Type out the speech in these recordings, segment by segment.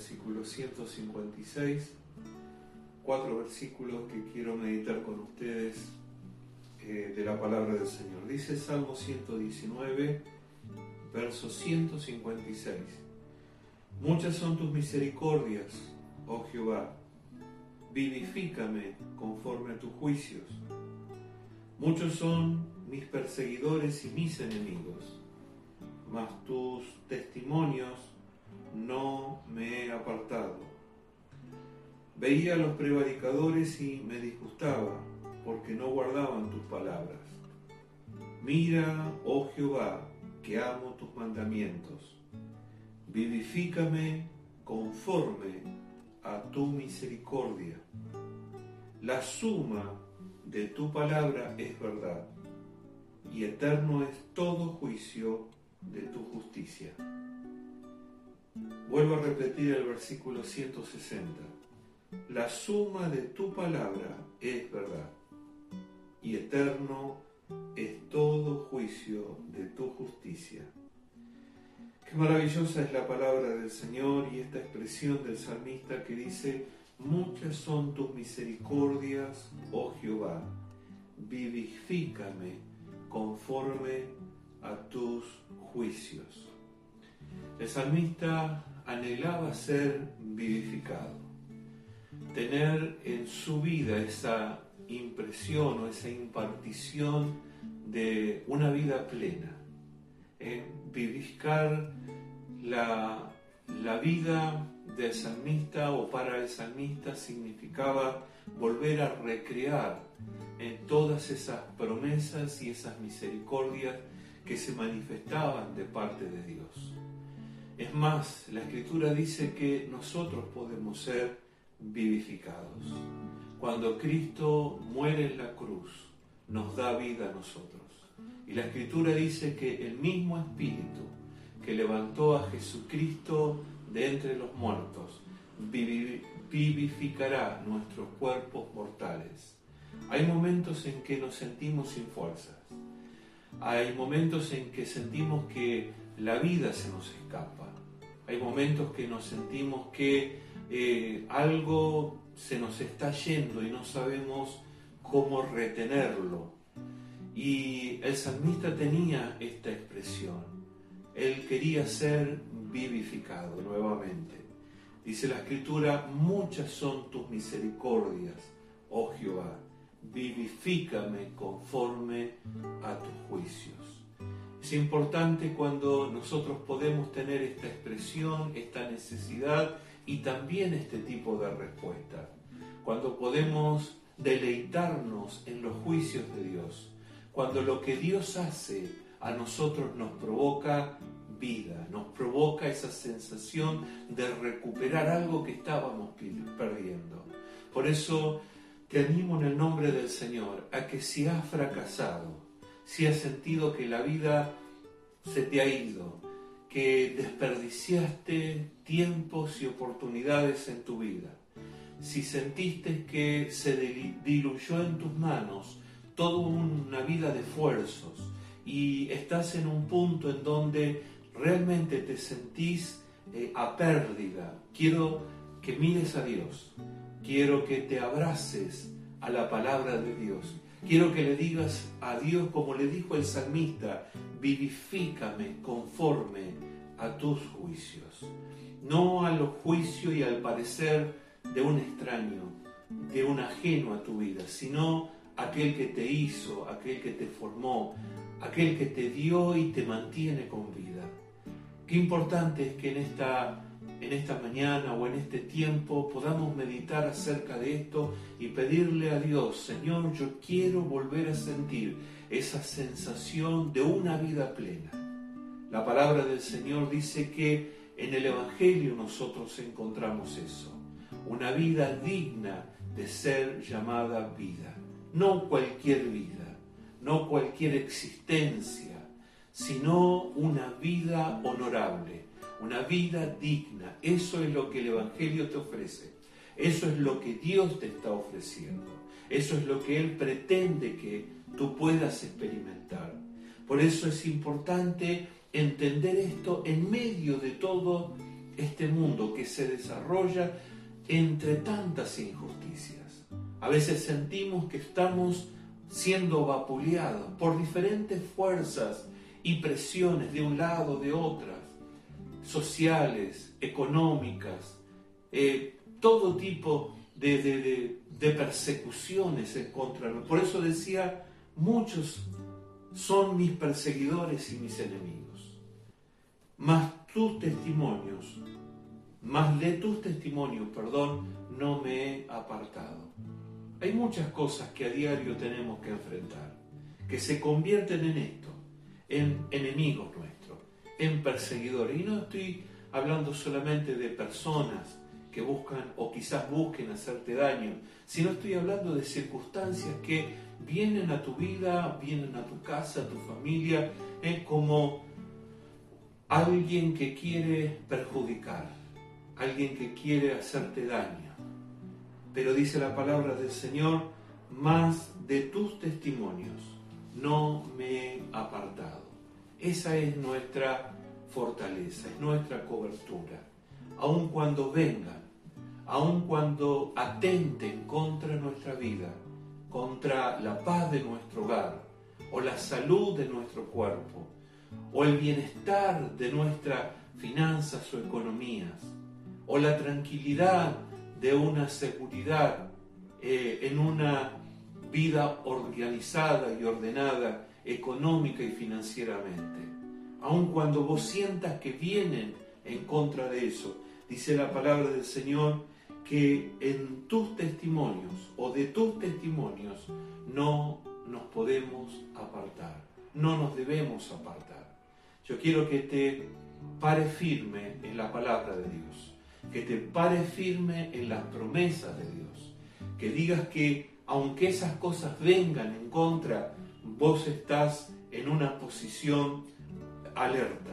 versículo 156, cuatro versículos que quiero meditar con ustedes eh, de la palabra del Señor. Dice Salmo 119, verso 156. Muchas son tus misericordias, oh Jehová, vivifícame conforme a tus juicios. Muchos son mis perseguidores y mis enemigos, mas tus testimonios no me he apartado. Veía a los prevaricadores y me disgustaba, porque no guardaban tus palabras. Mira, oh Jehová, que amo tus mandamientos. Vivifícame conforme a tu misericordia. La suma de tu palabra es verdad, y eterno es todo juicio de tu justicia. Vuelvo a repetir el versículo 160. La suma de tu palabra es verdad, y eterno es todo juicio de tu justicia. Qué maravillosa es la palabra del Señor y esta expresión del salmista que dice, muchas son tus misericordias, oh Jehová, vivifícame conforme a tus juicios. El salmista anhelaba ser vivificado, tener en su vida esa impresión o esa impartición de una vida plena, en vivificar la, la vida del salmista o para el salmista significaba volver a recrear en todas esas promesas y esas misericordias que se manifestaban de parte de Dios. Es más, la escritura dice que nosotros podemos ser vivificados. Cuando Cristo muere en la cruz, nos da vida a nosotros. Y la escritura dice que el mismo Espíritu que levantó a Jesucristo de entre los muertos, vivificará nuestros cuerpos mortales. Hay momentos en que nos sentimos sin fuerzas. Hay momentos en que sentimos que la vida se nos escapa. Hay momentos que nos sentimos que eh, algo se nos está yendo y no sabemos cómo retenerlo. Y el salmista tenía esta expresión. Él quería ser vivificado nuevamente. Dice la escritura, muchas son tus misericordias, oh Jehová, vivifícame conforme a tus juicios. Es importante cuando nosotros podemos tener esta expresión, esta necesidad y también este tipo de respuesta. Cuando podemos deleitarnos en los juicios de Dios. Cuando lo que Dios hace a nosotros nos provoca vida, nos provoca esa sensación de recuperar algo que estábamos perdiendo. Por eso te animo en el nombre del Señor a que si has fracasado, si has sentido que la vida se te ha ido, que desperdiciaste tiempos y oportunidades en tu vida, si sentiste que se diluyó en tus manos toda una vida de esfuerzos y estás en un punto en donde realmente te sentís eh, a pérdida, quiero que mires a Dios, quiero que te abraces a la palabra de Dios, quiero que le digas a Dios como le dijo el salmista, vivifícame conforme a tus juicios, no a los juicios y al parecer de un extraño, de un ajeno a tu vida, sino aquel que te hizo, aquel que te formó, aquel que te dio y te mantiene con vida. Qué importante es que en esta, en esta mañana o en este tiempo podamos meditar acerca de esto y pedirle a Dios, Señor, yo quiero volver a sentir esa sensación de una vida plena. La palabra del Señor dice que en el Evangelio nosotros encontramos eso una vida digna de ser llamada vida. No cualquier vida, no cualquier existencia, sino una vida honorable, una vida digna. Eso es lo que el Evangelio te ofrece. Eso es lo que Dios te está ofreciendo. Eso es lo que Él pretende que tú puedas experimentar. Por eso es importante entender esto en medio de todo este mundo que se desarrolla entre tantas injusticias. A veces sentimos que estamos siendo vapuleados por diferentes fuerzas y presiones de un lado, de otras, sociales, económicas, eh, todo tipo de, persecuciones en contra. Por eso decía, muchos son mis perseguidores y mis enemigos. Mas tus testimonios, más de tus testimonios, perdón, no me he apartado. Hay muchas cosas que a diario tenemos que enfrentar, que se convierten en esto, en enemigos nuestros, en perseguidores. Y no estoy hablando solamente de personas que buscan o quizás busquen hacerte daño, sino estoy hablando de circunstancias que vienen a tu vida, vienen a tu casa, a tu familia, es como alguien que quiere perjudicar, alguien que quiere hacerte daño. Pero dice la palabra del Señor, más de tus testimonios no me he apartado. Esa es nuestra fortaleza, es nuestra cobertura. Aun cuando vengan, aun cuando atenten contra nuestra vida, contra la paz de nuestro hogar, o la salud de nuestro cuerpo, o el bienestar de nuestras finanzas o economías, o la tranquilidad de una seguridad eh, en una vida organizada y ordenada económica y financieramente. Aun cuando vos sientas que vienen en contra de eso, dice la palabra del Señor, que en tus testimonios o de tus testimonios no nos podemos apartar, no nos debemos apartar. Yo quiero que te pare firme en la palabra de Dios, que te pare firme en las promesas de Dios, que digas que aunque esas cosas vengan en contra, vos estás en una posición alerta,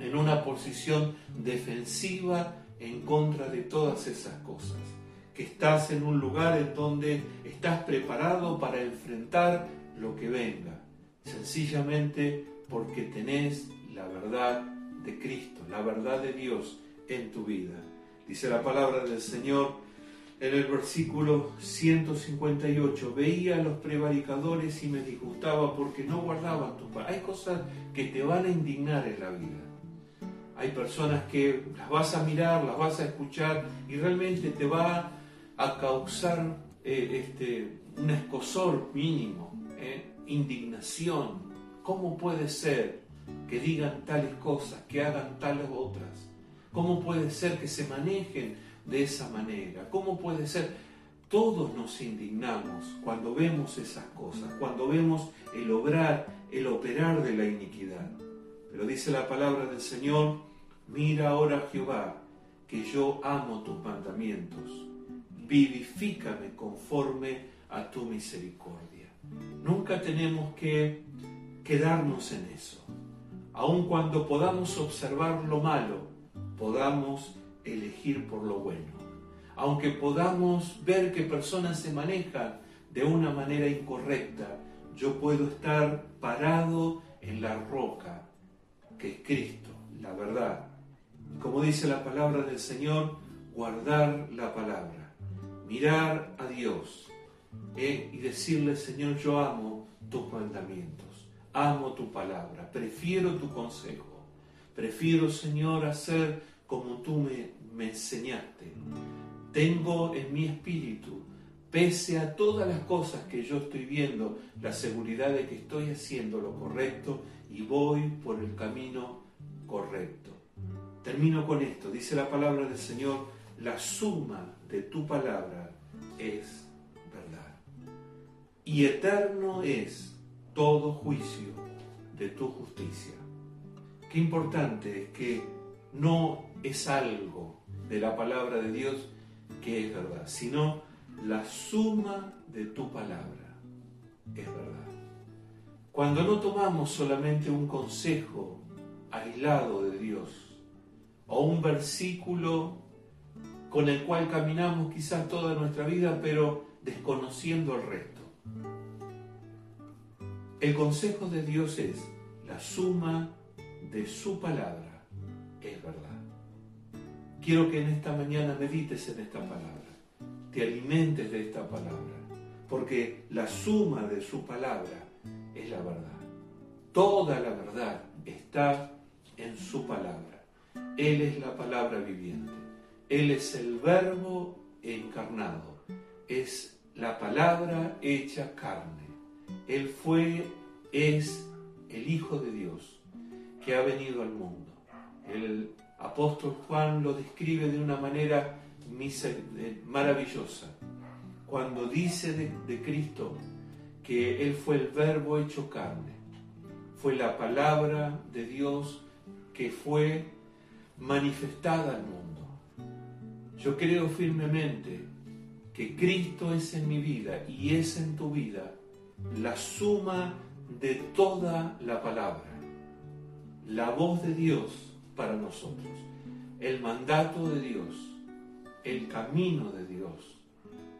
en una posición defensiva en contra de todas esas cosas, que estás en un lugar en donde estás preparado para enfrentar lo que venga, sencillamente porque tenés la verdad de Cristo, la verdad de Dios en tu vida. Dice la palabra del Señor en el versículo 158, veía a los prevaricadores y me disgustaba porque no guardaban tu palabra. Hay cosas que te van a indignar en la vida hay personas que las vas a mirar, las vas a escuchar y realmente te va a causar eh, este, un escosor mínimo, eh, indignación. ¿Cómo puede ser que digan tales cosas, que hagan tales otras? ¿Cómo puede ser que se manejen de esa manera? ¿Cómo puede ser? Todos nos indignamos cuando vemos esas cosas, cuando vemos el obrar, el operar de la iniquidad. Pero dice la palabra del Señor, Mira ahora, Jehová, que yo amo tus mandamientos. Vivifícame conforme a tu misericordia. Nunca tenemos que quedarnos en eso. Aun cuando podamos observar lo malo, podamos elegir por lo bueno. Aunque podamos ver que personas se manejan de una manera incorrecta, yo puedo estar parado en la roca que es Cristo, la verdad, como dice la palabra del Señor, guardar la palabra, mirar a Dios eh, y decirle, Señor, yo amo tus mandamientos, amo tu palabra, prefiero tu consejo, prefiero, Señor, hacer como tú me, me enseñaste. Tengo en mi espíritu, pese a todas las cosas que yo estoy viendo, la seguridad de que estoy haciendo lo correcto y voy por el camino correcto. Termino con esto. Dice la palabra del Señor, la suma de tu palabra es verdad. Y eterno es todo juicio de tu justicia. Qué importante es que no es algo de la palabra de Dios que es verdad, sino la suma de tu palabra es verdad. Cuando no tomamos solamente un consejo aislado de Dios, o un versículo con el cual caminamos quizás toda nuestra vida, pero desconociendo el resto. El consejo de Dios es la suma de su palabra, es verdad. quiero que en esta mañana medites en esta palabra, te alimentes de esta palabra, porque la suma de su palabra es la verdad. Toda la verdad está en su palabra. Él es la palabra viviente. Él es el verbo encarnado. Es la palabra hecha carne. Él fue, es el Hijo de Dios que ha venido al mundo. El apóstol Juan lo describe de una manera maravillosa. Cuando dice de, de Cristo que Él fue el verbo hecho carne, fue la palabra de Dios que fue manifestada al mundo. Yo creo firmemente que Cristo es en mi vida y es en tu vida la suma de toda la palabra, la voz de Dios para nosotros, el mandato de Dios, el camino de Dios.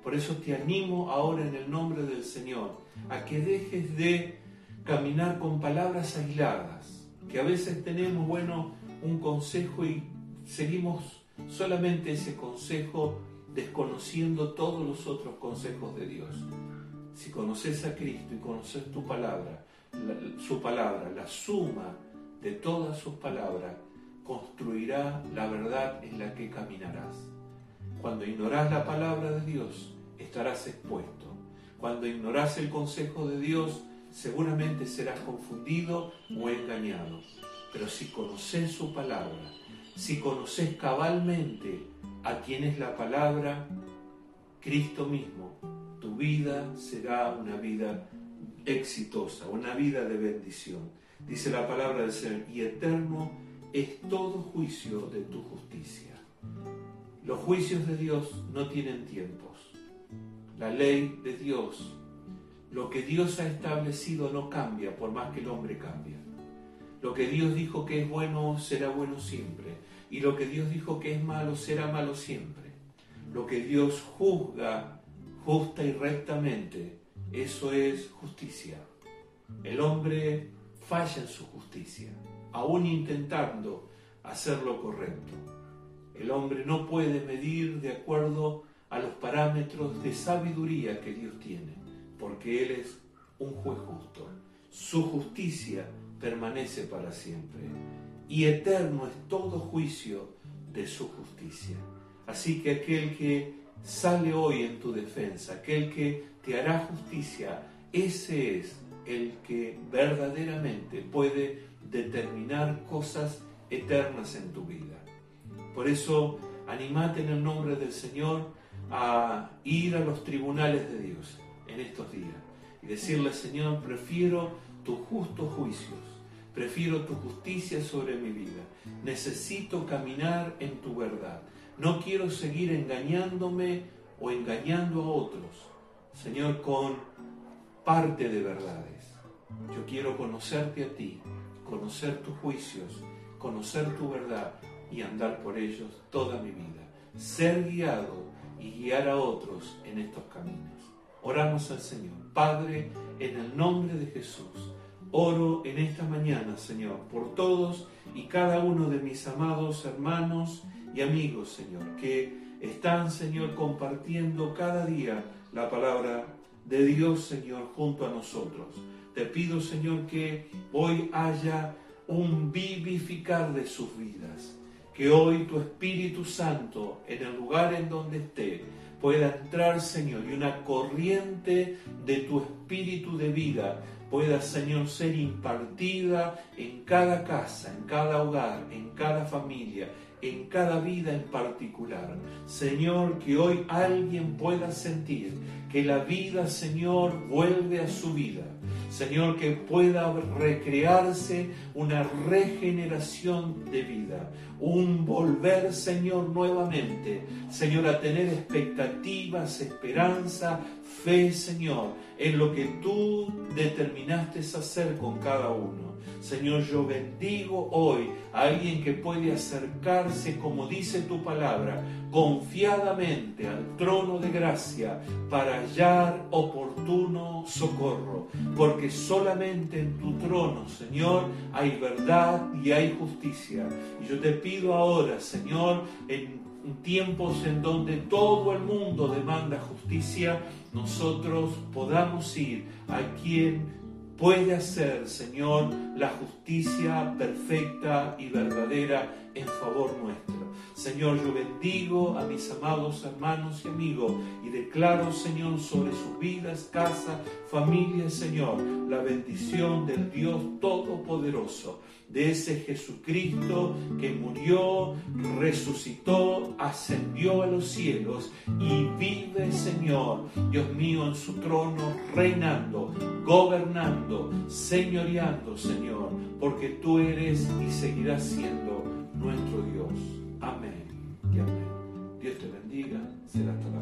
Por eso te animo ahora en el nombre del Señor a que dejes de caminar con palabras aisladas, que a veces tenemos, bueno, un consejo y seguimos solamente ese consejo desconociendo todos los otros consejos de Dios. Si conoces a Cristo y conoces tu palabra, su palabra, la suma de todas sus palabras, construirá la verdad en la que caminarás. Cuando ignoras la palabra de Dios, estarás expuesto. Cuando ignoras el consejo de Dios, seguramente serás confundido o engañado. Pero si conoces su palabra, si conoces cabalmente a quien es la palabra, Cristo mismo, tu vida será una vida exitosa, una vida de bendición. Dice la palabra del Señor, y eterno es todo juicio de tu justicia. Los juicios de Dios no tienen tiempos. La ley de Dios, lo que Dios ha establecido no cambia por más que el hombre cambie. Lo que Dios dijo que es bueno será bueno siempre. Y lo que Dios dijo que es malo será malo siempre. Lo que Dios juzga justa y rectamente, eso es justicia. El hombre falla en su justicia, aún intentando hacer lo correcto. El hombre no puede medir de acuerdo a los parámetros de sabiduría que Dios tiene, porque Él es un juez justo. Su justicia permanece para siempre y eterno es todo juicio de su justicia. Así que aquel que sale hoy en tu defensa, aquel que te hará justicia, ese es el que verdaderamente puede determinar cosas eternas en tu vida. Por eso, animate en el nombre del Señor a ir a los tribunales de Dios en estos días y decirle, Señor, prefiero tus justos juicios, prefiero tu justicia sobre mi vida, necesito caminar en tu verdad, no quiero seguir engañándome o engañando a otros, Señor, con parte de verdades. Yo quiero conocerte a ti, conocer tus juicios, conocer tu verdad y andar por ellos toda mi vida. Ser guiado y guiar a otros en estos caminos. Oramos al Señor. Padre, en el nombre de Jesús, oro en esta mañana, Señor, por todos y cada uno de mis amados hermanos y amigos, Señor, que están, Señor, compartiendo cada día la palabra de Dios, Señor, junto a nosotros. Te pido, Señor, que hoy haya un vivificar de sus vidas. Que hoy tu Espíritu Santo, en el lugar en donde esté, pueda entrar, Señor, y una corriente de tu Espíritu de vida pueda, Señor, ser impartida en cada casa, en cada hogar, en cada familia, en cada vida en particular. Señor, que hoy alguien pueda sentir que la vida, Señor, vuelve a su vida. Señor, que pueda recrearse una regeneración de vida, un volver, Señor, nuevamente, Señor, a tener expectativas, esperanza, fe, Señor, en lo que tú determinaste hacer con cada uno. Señor, yo bendigo hoy a alguien que puede acercarse, como dice tu palabra, confiadamente al trono de gracia para hallar oportuno socorro, porque solamente en tu trono, Señor, hay verdad y hay justicia. Y yo te pido ahora, Señor, en tiempos en donde todo el mundo demanda justicia, nosotros podamos ir a quien puede hacer, Señor, la justicia perfecta y verdadera en favor nuestro. Señor, yo bendigo a mis amados hermanos y amigos y declaro, Señor, sobre sus vidas, casa, familia, Señor, la bendición del Dios Todopoderoso, de ese Jesucristo que murió, resucitó, ascendió a los cielos y vive, Señor, Dios mío, en su trono, reinando, gobernando, señoreando, Señor, porque tú eres y seguirás siendo nuestro Dios. Amén y amén. Dios te bendiga. Hasta la.